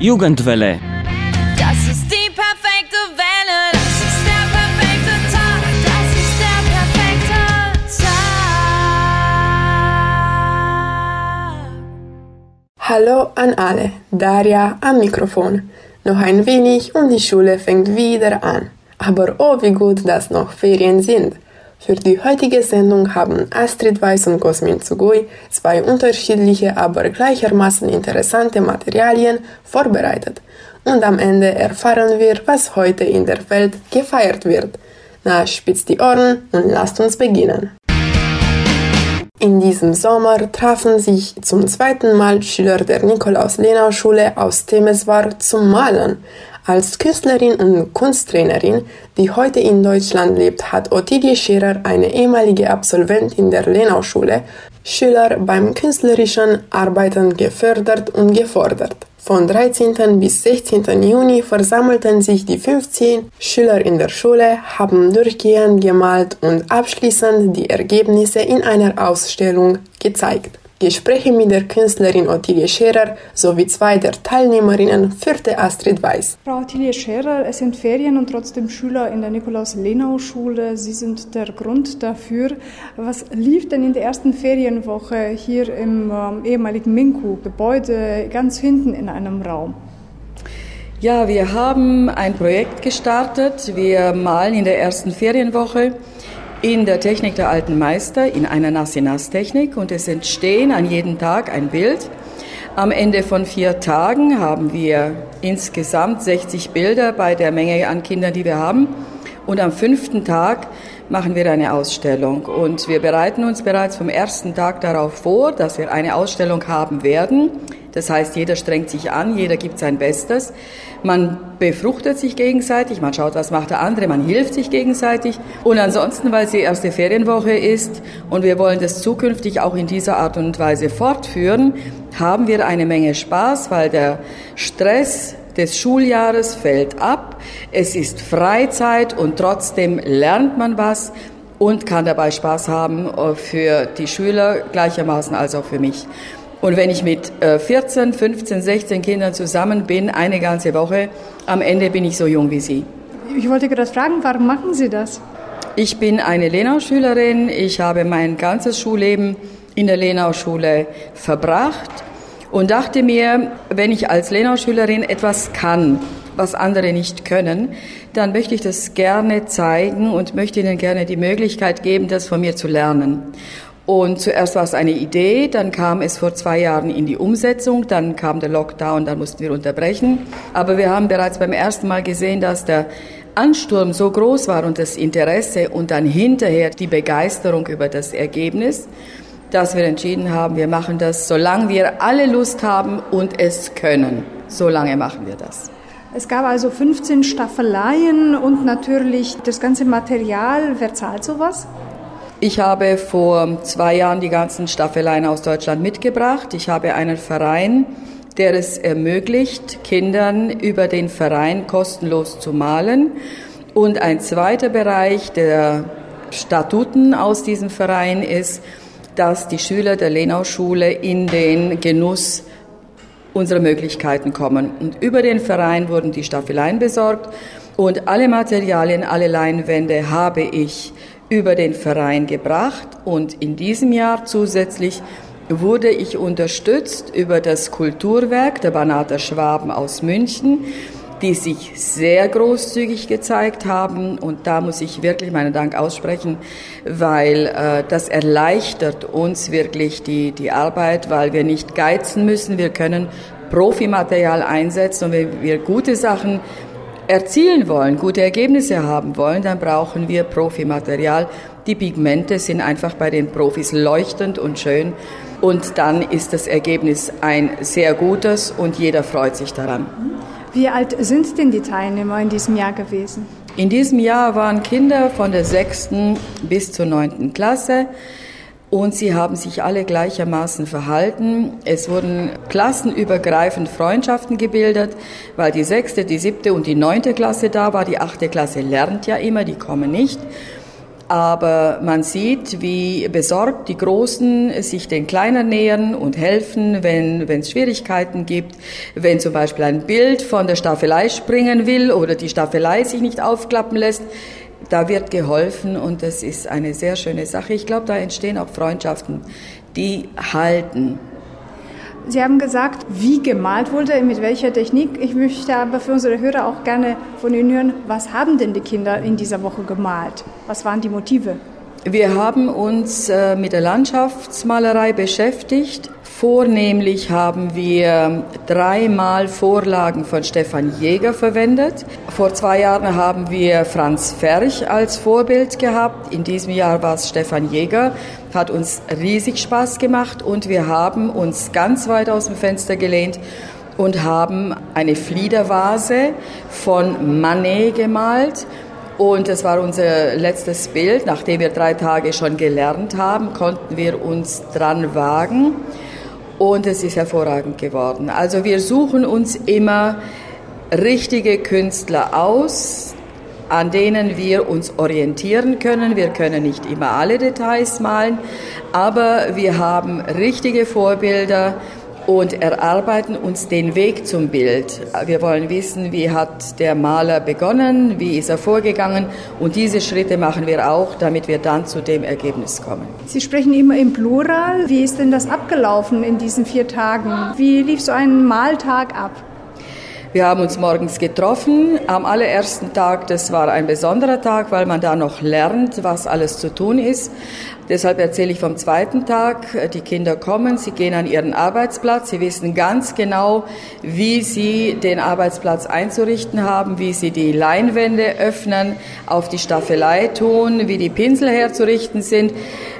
Jugendwelle. Das ist die perfekte Welle. Das ist der perfekte Tag. Das ist der perfekte Tag. Hallo an alle. Daria am Mikrofon. Noch ein wenig und die Schule fängt wieder an. Aber oh, wie gut, dass noch Ferien sind. Für die heutige Sendung haben Astrid Weiß und Cosmin Zugui zwei unterschiedliche, aber gleichermaßen interessante Materialien vorbereitet. Und am Ende erfahren wir, was heute in der Welt gefeiert wird. Na, spitzt die Ohren und lasst uns beginnen. In diesem Sommer trafen sich zum zweiten Mal Schüler der Nikolaus-Lenau-Schule aus Temeswar zum Malen. Als Künstlerin und Kunsttrainerin, die heute in Deutschland lebt, hat Ottilie Scherer, eine ehemalige Absolventin der Lenau-Schule, Schüler beim künstlerischen Arbeiten gefördert und gefordert. Von 13. bis 16. Juni versammelten sich die 15 Schüler in der Schule, haben durchgehend gemalt und abschließend die Ergebnisse in einer Ausstellung gezeigt. Gespräche mit der Künstlerin Ottilie Scherer sowie zwei der Teilnehmerinnen führte Astrid Weiß. Frau Ottilie Scherer, es sind Ferien und trotzdem Schüler in der Nikolaus-Lenau-Schule. Sie sind der Grund dafür. Was lief denn in der ersten Ferienwoche hier im ähm, ehemaligen Minku-Gebäude ganz hinten in einem Raum? Ja, wir haben ein Projekt gestartet. Wir malen in der ersten Ferienwoche in der Technik der alten Meister, in einer Nass-in-Nass-Technik und es entstehen an jedem Tag ein Bild. Am Ende von vier Tagen haben wir insgesamt 60 Bilder bei der Menge an Kindern, die wir haben. Und am fünften Tag machen wir eine Ausstellung. Und wir bereiten uns bereits vom ersten Tag darauf vor, dass wir eine Ausstellung haben werden. Das heißt, jeder strengt sich an, jeder gibt sein Bestes. Man befruchtet sich gegenseitig, man schaut, was macht der andere, man hilft sich gegenseitig. Und ansonsten, weil es die erste Ferienwoche ist und wir wollen das zukünftig auch in dieser Art und Weise fortführen, haben wir eine Menge Spaß, weil der Stress des Schuljahres fällt ab. Es ist Freizeit und trotzdem lernt man was und kann dabei Spaß haben äh, für die Schüler gleichermaßen als auch für mich. Und wenn ich mit 14, 15, 16 Kindern zusammen bin, eine ganze Woche, am Ende bin ich so jung wie Sie. Ich wollte gerade fragen, warum machen Sie das? Ich bin eine Lenau-Schülerin. Ich habe mein ganzes Schulleben in der Lenau-Schule verbracht und dachte mir, wenn ich als Lenau-Schülerin etwas kann, was andere nicht können, dann möchte ich das gerne zeigen und möchte ihnen gerne die Möglichkeit geben, das von mir zu lernen. Und zuerst war es eine Idee, dann kam es vor zwei Jahren in die Umsetzung, dann kam der Lockdown, dann mussten wir unterbrechen. Aber wir haben bereits beim ersten Mal gesehen, dass der Ansturm so groß war und das Interesse und dann hinterher die Begeisterung über das Ergebnis, dass wir entschieden haben, wir machen das, solange wir alle Lust haben und es können. Solange machen wir das. Es gab also 15 Staffeleien und natürlich das ganze Material. Wer zahlt sowas? Ich habe vor zwei Jahren die ganzen Staffeleien aus Deutschland mitgebracht. Ich habe einen Verein, der es ermöglicht, Kindern über den Verein kostenlos zu malen. Und ein zweiter Bereich der Statuten aus diesem Verein ist, dass die Schüler der Lenau-Schule in den Genuss unserer Möglichkeiten kommen. Und über den Verein wurden die Staffeleien besorgt und alle Materialien, alle Leinwände habe ich über den Verein gebracht und in diesem Jahr zusätzlich wurde ich unterstützt über das Kulturwerk der Banater Schwaben aus München, die sich sehr großzügig gezeigt haben. Und da muss ich wirklich meinen Dank aussprechen, weil äh, das erleichtert uns wirklich die, die Arbeit, weil wir nicht geizen müssen. Wir können Profimaterial einsetzen und wenn wir gute Sachen erzielen wollen, gute Ergebnisse haben wollen, dann brauchen wir Profimaterial. Die Pigmente sind einfach bei den Profis leuchtend und schön und dann ist das Ergebnis ein sehr gutes und jeder freut sich daran. Wie alt sind denn die Teilnehmer in diesem Jahr gewesen? In diesem Jahr waren Kinder von der sechsten bis zur neunten Klasse und sie haben sich alle gleichermaßen verhalten. Es wurden klassenübergreifend Freundschaften gebildet, weil die sechste, die siebte und die neunte Klasse da war. Die achte Klasse lernt ja immer, die kommen nicht. Aber man sieht, wie besorgt die Großen sich den Kleinen nähern und helfen, wenn es Schwierigkeiten gibt, wenn zum Beispiel ein Bild von der Staffelei springen will oder die Staffelei sich nicht aufklappen lässt. Da wird geholfen und das ist eine sehr schöne Sache. Ich glaube, da entstehen auch Freundschaften, die halten. Sie haben gesagt, wie gemalt wurde, mit welcher Technik. Ich möchte aber für unsere Hörer auch gerne von Ihnen hören, was haben denn die Kinder in dieser Woche gemalt? Was waren die Motive? Wir haben uns äh, mit der Landschaftsmalerei beschäftigt. Vornehmlich haben wir dreimal Vorlagen von Stefan Jäger verwendet. Vor zwei Jahren haben wir Franz Ferch als Vorbild gehabt. In diesem Jahr war es Stefan Jäger. Hat uns riesig Spaß gemacht und wir haben uns ganz weit aus dem Fenster gelehnt und haben eine Fliedervase von Manet gemalt. Und das war unser letztes Bild. Nachdem wir drei Tage schon gelernt haben, konnten wir uns dran wagen und es ist hervorragend geworden. Also wir suchen uns immer richtige Künstler aus, an denen wir uns orientieren können. Wir können nicht immer alle Details malen, aber wir haben richtige Vorbilder und erarbeiten uns den Weg zum Bild. Wir wollen wissen, wie hat der Maler begonnen, wie ist er vorgegangen und diese Schritte machen wir auch, damit wir dann zu dem Ergebnis kommen. Sie sprechen immer im Plural. Wie ist denn das abgelaufen in diesen vier Tagen? Wie lief so ein Maltag ab? Wir haben uns morgens getroffen. Am allerersten Tag, das war ein besonderer Tag, weil man da noch lernt, was alles zu tun ist. Deshalb erzähle ich vom zweiten Tag. Die Kinder kommen, sie gehen an ihren Arbeitsplatz, sie wissen ganz genau, wie sie den Arbeitsplatz einzurichten haben, wie sie die Leinwände öffnen, auf die Staffelei tun, wie die Pinsel herzurichten sind,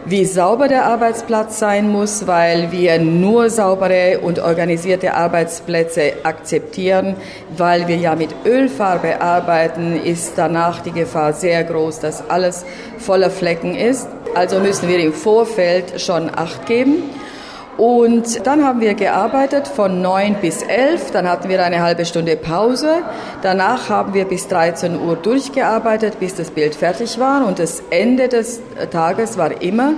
wie sauber der Arbeitsplatz sein muss, weil wir nur saubere und organisierte Arbeitsplätze akzeptieren, weil wir ja mit Ölfarbe arbeiten, ist danach die Gefahr sehr groß, dass alles voller Flecken ist. Also müssen wir im Vorfeld schon Acht geben. Und dann haben wir gearbeitet von 9 bis 11, dann hatten wir eine halbe Stunde Pause. Danach haben wir bis 13 Uhr durchgearbeitet, bis das Bild fertig war. Und das Ende des Tages war immer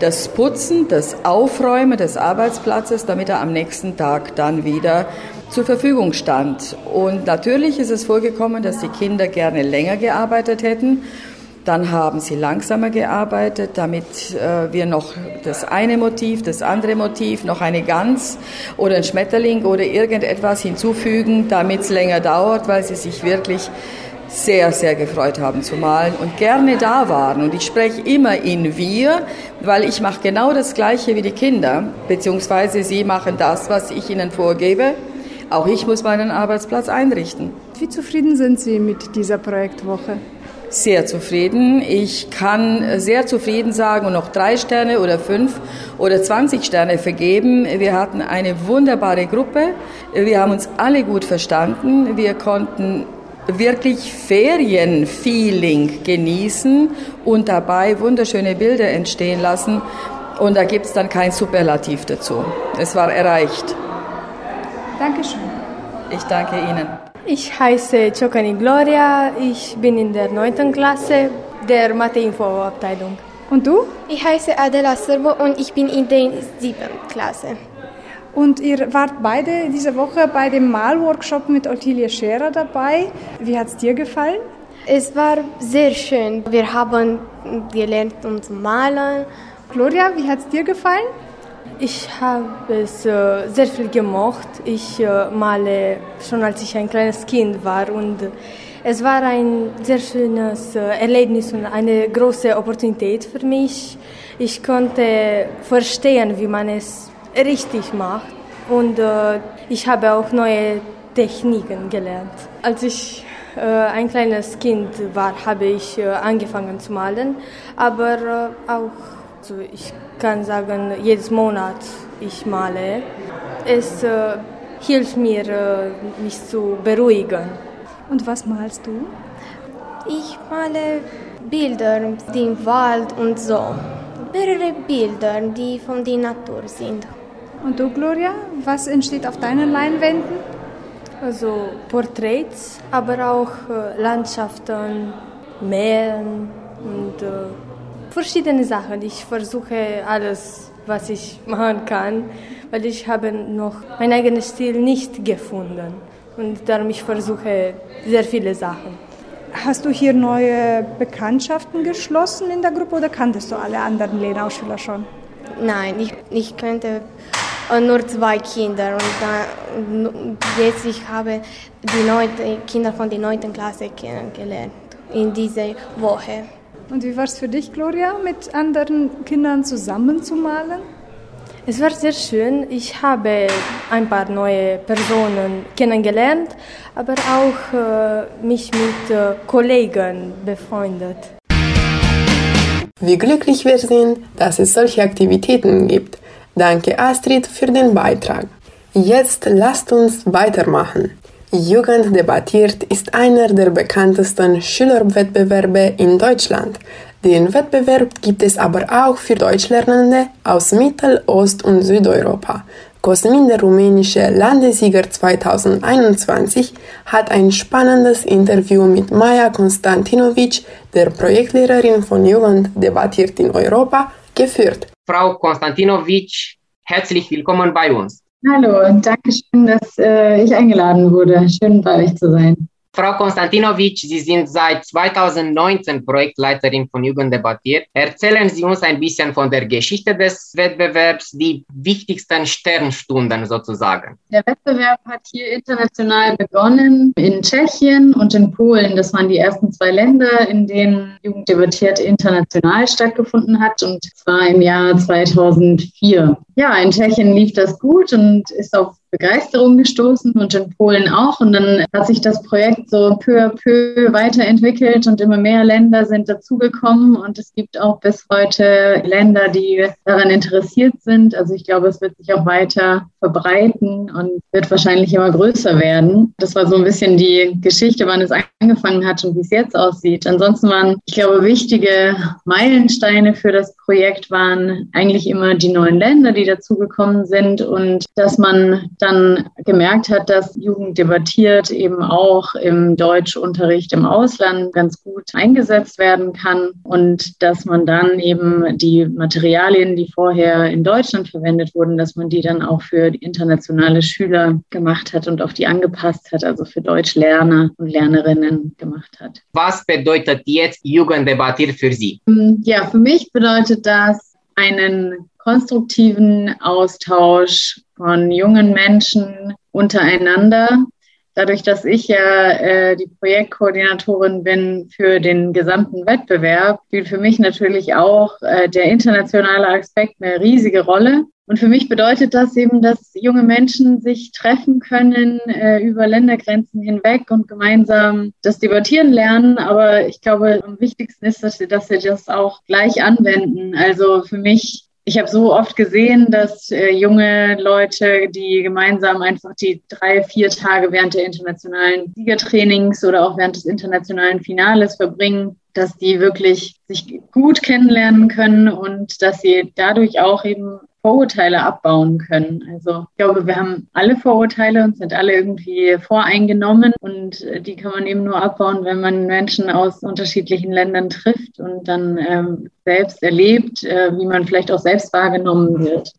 das Putzen, das Aufräumen des Arbeitsplatzes, damit er am nächsten Tag dann wieder zur Verfügung stand. Und natürlich ist es vorgekommen, dass die Kinder gerne länger gearbeitet hätten. Dann haben sie langsamer gearbeitet, damit äh, wir noch das eine Motiv, das andere Motiv, noch eine Gans oder ein Schmetterling oder irgendetwas hinzufügen, damit es länger dauert, weil sie sich wirklich sehr, sehr gefreut haben zu malen und gerne da waren. Und ich spreche immer in wir, weil ich mache genau das Gleiche wie die Kinder, beziehungsweise sie machen das, was ich ihnen vorgebe. Auch ich muss meinen Arbeitsplatz einrichten. Wie zufrieden sind Sie mit dieser Projektwoche? Sehr zufrieden. Ich kann sehr zufrieden sagen und noch drei Sterne oder fünf oder zwanzig Sterne vergeben. Wir hatten eine wunderbare Gruppe. Wir haben uns alle gut verstanden. Wir konnten wirklich Ferienfeeling genießen und dabei wunderschöne Bilder entstehen lassen. Und da gibt es dann kein Superlativ dazu. Es war erreicht. Dankeschön. Ich danke Ihnen. Ich heiße Chokani Gloria, ich bin in der 9. Klasse der Mathe-Info-Abteilung. Und du? Ich heiße Adela Serbo und ich bin in der 7. Klasse. Und ihr wart beide diese Woche bei dem Malworkshop mit Ottilie Scherer dabei. Wie hat es dir gefallen? Es war sehr schön. Wir haben gelernt uns malen. Gloria, wie hat es dir gefallen? Ich habe es äh, sehr viel gemocht. Ich äh, male schon als ich ein kleines Kind war und es war ein sehr schönes äh, Erlebnis und eine große Opportunität für mich. Ich konnte verstehen, wie man es richtig macht und ich habe auch neue Techniken gelernt. Als ich ein kleines Kind war, habe ich angefangen zu malen, aber auch also ich kann sagen, jedes Monat ich male. Es äh, hilft mir, äh, mich zu beruhigen. Und was malst du? Ich male Bilder, die im Wald und so. Mehrere Bilder, die von der Natur sind. Und du, Gloria, was entsteht auf deinen Leinwänden? Also Porträts, aber auch äh, Landschaften, Meeren und äh, Verschiedene Sachen. Ich versuche alles, was ich machen kann, weil ich habe noch meinen eigenen Stil nicht gefunden. Und darum ich versuche sehr viele Sachen. Hast du hier neue Bekanntschaften geschlossen in der Gruppe oder kanntest du alle anderen Lenau-Schüler schon? Nein, ich, ich könnte äh, nur zwei Kinder und da, jetzt ich habe die neunte, Kinder von der neunten Klasse kennengelernt in dieser Woche. Und wie war es für dich, Gloria, mit anderen Kindern zusammenzumalen? Es war sehr schön. Ich habe ein paar neue Personen kennengelernt, aber auch äh, mich mit äh, Kollegen befreundet. Wie glücklich wir sind, dass es solche Aktivitäten gibt. Danke Astrid für den Beitrag. Jetzt lasst uns weitermachen. Jugend debattiert ist einer der bekanntesten Schülerwettbewerbe in Deutschland. Den Wettbewerb gibt es aber auch für Deutschlernende aus Mittel-, Ost- und Südeuropa. Cosmin, der rumänische Landessieger 2021, hat ein spannendes Interview mit Maja Konstantinovic, der Projektlehrerin von Jugend debattiert in Europa, geführt. Frau Konstantinovic, herzlich willkommen bei uns. Hallo und danke schön, dass äh, ich eingeladen wurde. Schön bei euch zu sein. Frau Konstantinovic, Sie sind seit 2019 Projektleiterin von Jugend debattiert. Erzählen Sie uns ein bisschen von der Geschichte des Wettbewerbs, die wichtigsten Sternstunden sozusagen. Der Wettbewerb hat hier international begonnen, in Tschechien und in Polen. Das waren die ersten zwei Länder, in denen Jugend debattiert international stattgefunden hat und zwar im Jahr 2004. Ja, in Tschechien lief das gut und ist auf Begeisterung gestoßen und in Polen auch. Und dann hat sich das Projekt so peu à peu weiterentwickelt und immer mehr Länder sind dazugekommen. Und es gibt auch bis heute Länder, die daran interessiert sind. Also ich glaube, es wird sich auch weiter verbreiten und wird wahrscheinlich immer größer werden. Das war so ein bisschen die Geschichte, wann es angefangen hat und wie es jetzt aussieht. Ansonsten waren, ich glaube, wichtige Meilensteine für das Projekt waren eigentlich immer die neuen Länder, die dazugekommen sind und dass man dann gemerkt hat, dass Jugend debattiert eben auch im Deutschunterricht im Ausland ganz gut eingesetzt werden kann und dass man dann eben die Materialien, die vorher in Deutschland verwendet wurden, dass man die dann auch für internationale Schüler gemacht hat und auf die angepasst hat, also für Deutschlerner und Lernerinnen gemacht hat. Was bedeutet jetzt Jugend debattiert für Sie? Ja, für mich bedeutet das einen konstruktiven Austausch von jungen Menschen untereinander. Dadurch, dass ich ja äh, die Projektkoordinatorin bin für den gesamten Wettbewerb, spielt für mich natürlich auch äh, der internationale Aspekt eine riesige Rolle. Und für mich bedeutet das eben, dass junge Menschen sich treffen können äh, über Ländergrenzen hinweg und gemeinsam das Debattieren lernen. Aber ich glaube, am wichtigsten ist, dass sie, dass sie das auch gleich anwenden. Also für mich ich habe so oft gesehen, dass äh, junge Leute, die gemeinsam einfach die drei, vier Tage während der internationalen Siegertrainings oder auch während des internationalen Finales verbringen, dass die wirklich sich gut kennenlernen können und dass sie dadurch auch eben Vorurteile abbauen können. Also ich glaube, wir haben alle Vorurteile und sind alle irgendwie voreingenommen und äh, die kann man eben nur abbauen, wenn man Menschen aus unterschiedlichen Ländern trifft und dann ähm, selbst erlebt, äh, wie man vielleicht auch selbst wahrgenommen wird.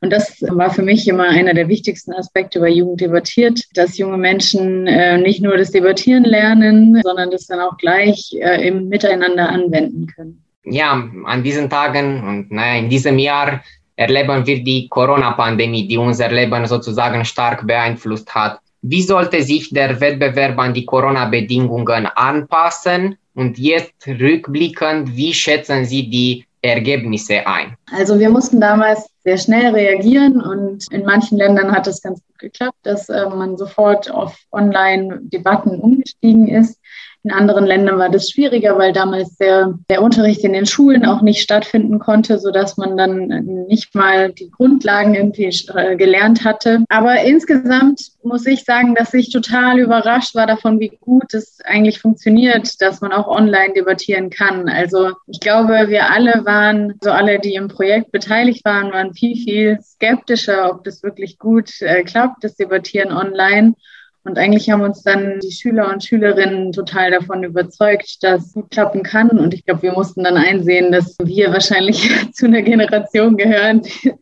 Und das war für mich immer einer der wichtigsten Aspekte bei Jugend debattiert, dass junge Menschen äh, nicht nur das Debattieren lernen, sondern das dann auch gleich äh, im Miteinander anwenden können. Ja, an diesen Tagen und naja, in diesem Jahr erleben wir die Corona-Pandemie, die unser Leben sozusagen stark beeinflusst hat. Wie sollte sich der Wettbewerb an die Corona-Bedingungen anpassen? Und jetzt rückblickend, wie schätzen Sie die Ergebnisse ein? Also wir mussten damals sehr schnell reagieren und in manchen Ländern hat es ganz gut geklappt, dass äh, man sofort auf Online-Debatten umgestiegen ist. In anderen Ländern war das schwieriger, weil damals der, der Unterricht in den Schulen auch nicht stattfinden konnte, sodass man dann nicht mal die Grundlagen irgendwie äh, gelernt hatte. Aber insgesamt muss ich sagen, dass ich total überrascht war davon, wie gut es eigentlich funktioniert, dass man auch online debattieren kann. Also ich glaube, wir alle waren, so alle, die im Projekt beteiligt waren, waren viel, viel skeptischer, ob das wirklich gut äh, klappt, das Debattieren online. Und eigentlich haben uns dann die Schüler und Schülerinnen total davon überzeugt, dass es gut klappen kann. Und ich glaube, wir mussten dann einsehen, dass wir wahrscheinlich zu einer Generation gehören, die,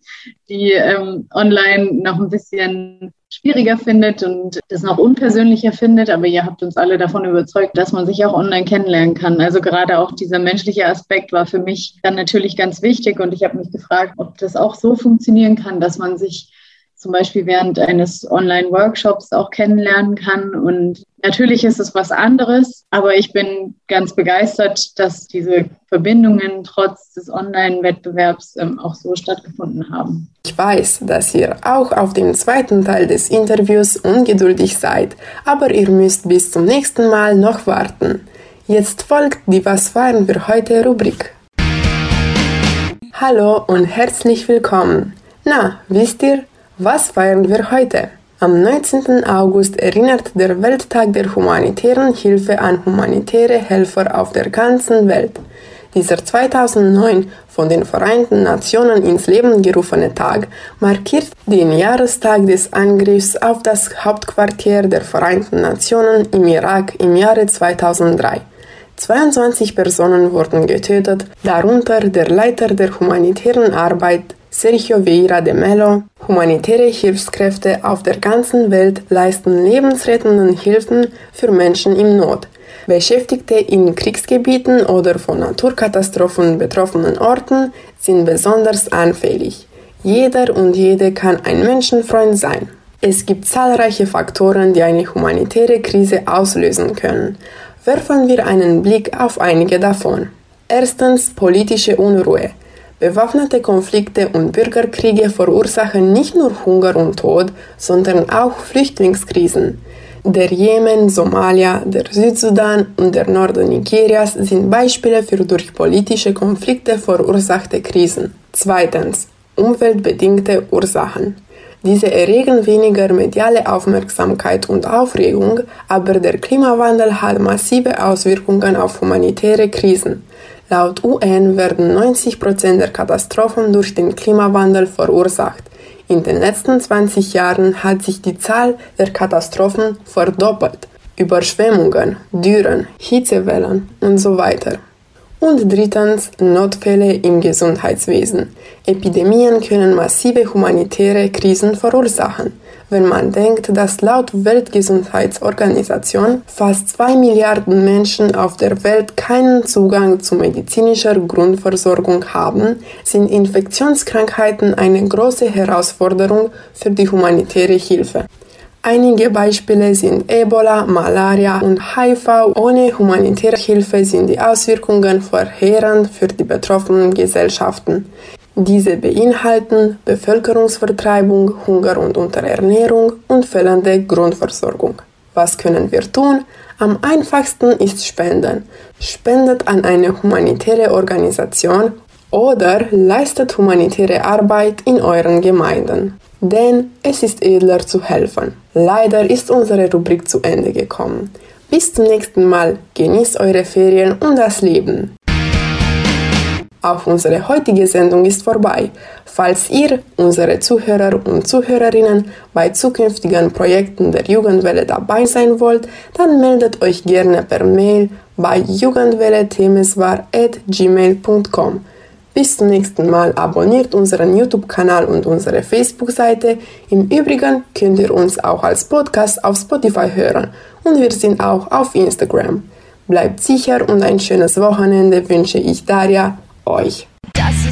die ähm, online noch ein bisschen schwieriger findet und das noch unpersönlicher findet. Aber ihr habt uns alle davon überzeugt, dass man sich auch online kennenlernen kann. Also gerade auch dieser menschliche Aspekt war für mich dann natürlich ganz wichtig. Und ich habe mich gefragt, ob das auch so funktionieren kann, dass man sich zum Beispiel während eines Online-Workshops auch kennenlernen kann. Und natürlich ist es was anderes, aber ich bin ganz begeistert, dass diese Verbindungen trotz des Online-Wettbewerbs ähm, auch so stattgefunden haben. Ich weiß, dass ihr auch auf den zweiten Teil des Interviews ungeduldig seid, aber ihr müsst bis zum nächsten Mal noch warten. Jetzt folgt die Was feiern wir heute Rubrik. Hallo und herzlich willkommen. Na, wisst ihr, was feiern wir heute? Am 19. August erinnert der Welttag der humanitären Hilfe an humanitäre Helfer auf der ganzen Welt. Dieser 2009 von den Vereinten Nationen ins Leben gerufene Tag markiert den Jahrestag des Angriffs auf das Hauptquartier der Vereinten Nationen im Irak im Jahre 2003. 22 Personen wurden getötet, darunter der Leiter der humanitären Arbeit Sergio Vieira de Mello, humanitäre Hilfskräfte auf der ganzen Welt leisten lebensrettenden Hilfen für Menschen in Not. Beschäftigte in Kriegsgebieten oder von Naturkatastrophen betroffenen Orten sind besonders anfällig. Jeder und jede kann ein Menschenfreund sein. Es gibt zahlreiche Faktoren, die eine humanitäre Krise auslösen können. Werfen wir einen Blick auf einige davon. Erstens politische Unruhe. Bewaffnete Konflikte und Bürgerkriege verursachen nicht nur Hunger und Tod, sondern auch Flüchtlingskrisen. Der Jemen, Somalia, der Südsudan und der Norden Nigerias sind Beispiele für durch politische Konflikte verursachte Krisen. Zweitens. Umweltbedingte Ursachen. Diese erregen weniger mediale Aufmerksamkeit und Aufregung, aber der Klimawandel hat massive Auswirkungen auf humanitäre Krisen. Laut UN werden 90 Prozent der Katastrophen durch den Klimawandel verursacht. In den letzten 20 Jahren hat sich die Zahl der Katastrophen verdoppelt. Überschwemmungen, Dürren, Hitzewellen und so weiter. Und drittens Notfälle im Gesundheitswesen. Epidemien können massive humanitäre Krisen verursachen wenn man denkt, dass laut Weltgesundheitsorganisation fast zwei Milliarden Menschen auf der Welt keinen Zugang zu medizinischer Grundversorgung haben, sind Infektionskrankheiten eine große Herausforderung für die humanitäre Hilfe. Einige Beispiele sind Ebola, Malaria und HIV. Ohne humanitäre Hilfe sind die Auswirkungen verheerend für die betroffenen Gesellschaften. Diese beinhalten Bevölkerungsvertreibung, Hunger und Unterernährung und fehlende Grundversorgung. Was können wir tun? Am einfachsten ist Spenden. Spendet an eine humanitäre Organisation oder leistet humanitäre Arbeit in euren Gemeinden. Denn es ist edler zu helfen. Leider ist unsere Rubrik zu Ende gekommen. Bis zum nächsten Mal. Genießt eure Ferien und das Leben. Auch unsere heutige Sendung ist vorbei. Falls ihr, unsere Zuhörer und Zuhörerinnen, bei zukünftigen Projekten der Jugendwelle dabei sein wollt, dann meldet euch gerne per Mail bei jugendwelle-temeswar.gmail.com. Bis zum nächsten Mal abonniert unseren YouTube-Kanal und unsere Facebook-Seite. Im Übrigen könnt ihr uns auch als Podcast auf Spotify hören und wir sind auch auf Instagram. Bleibt sicher und ein schönes Wochenende wünsche ich Daria euch. Das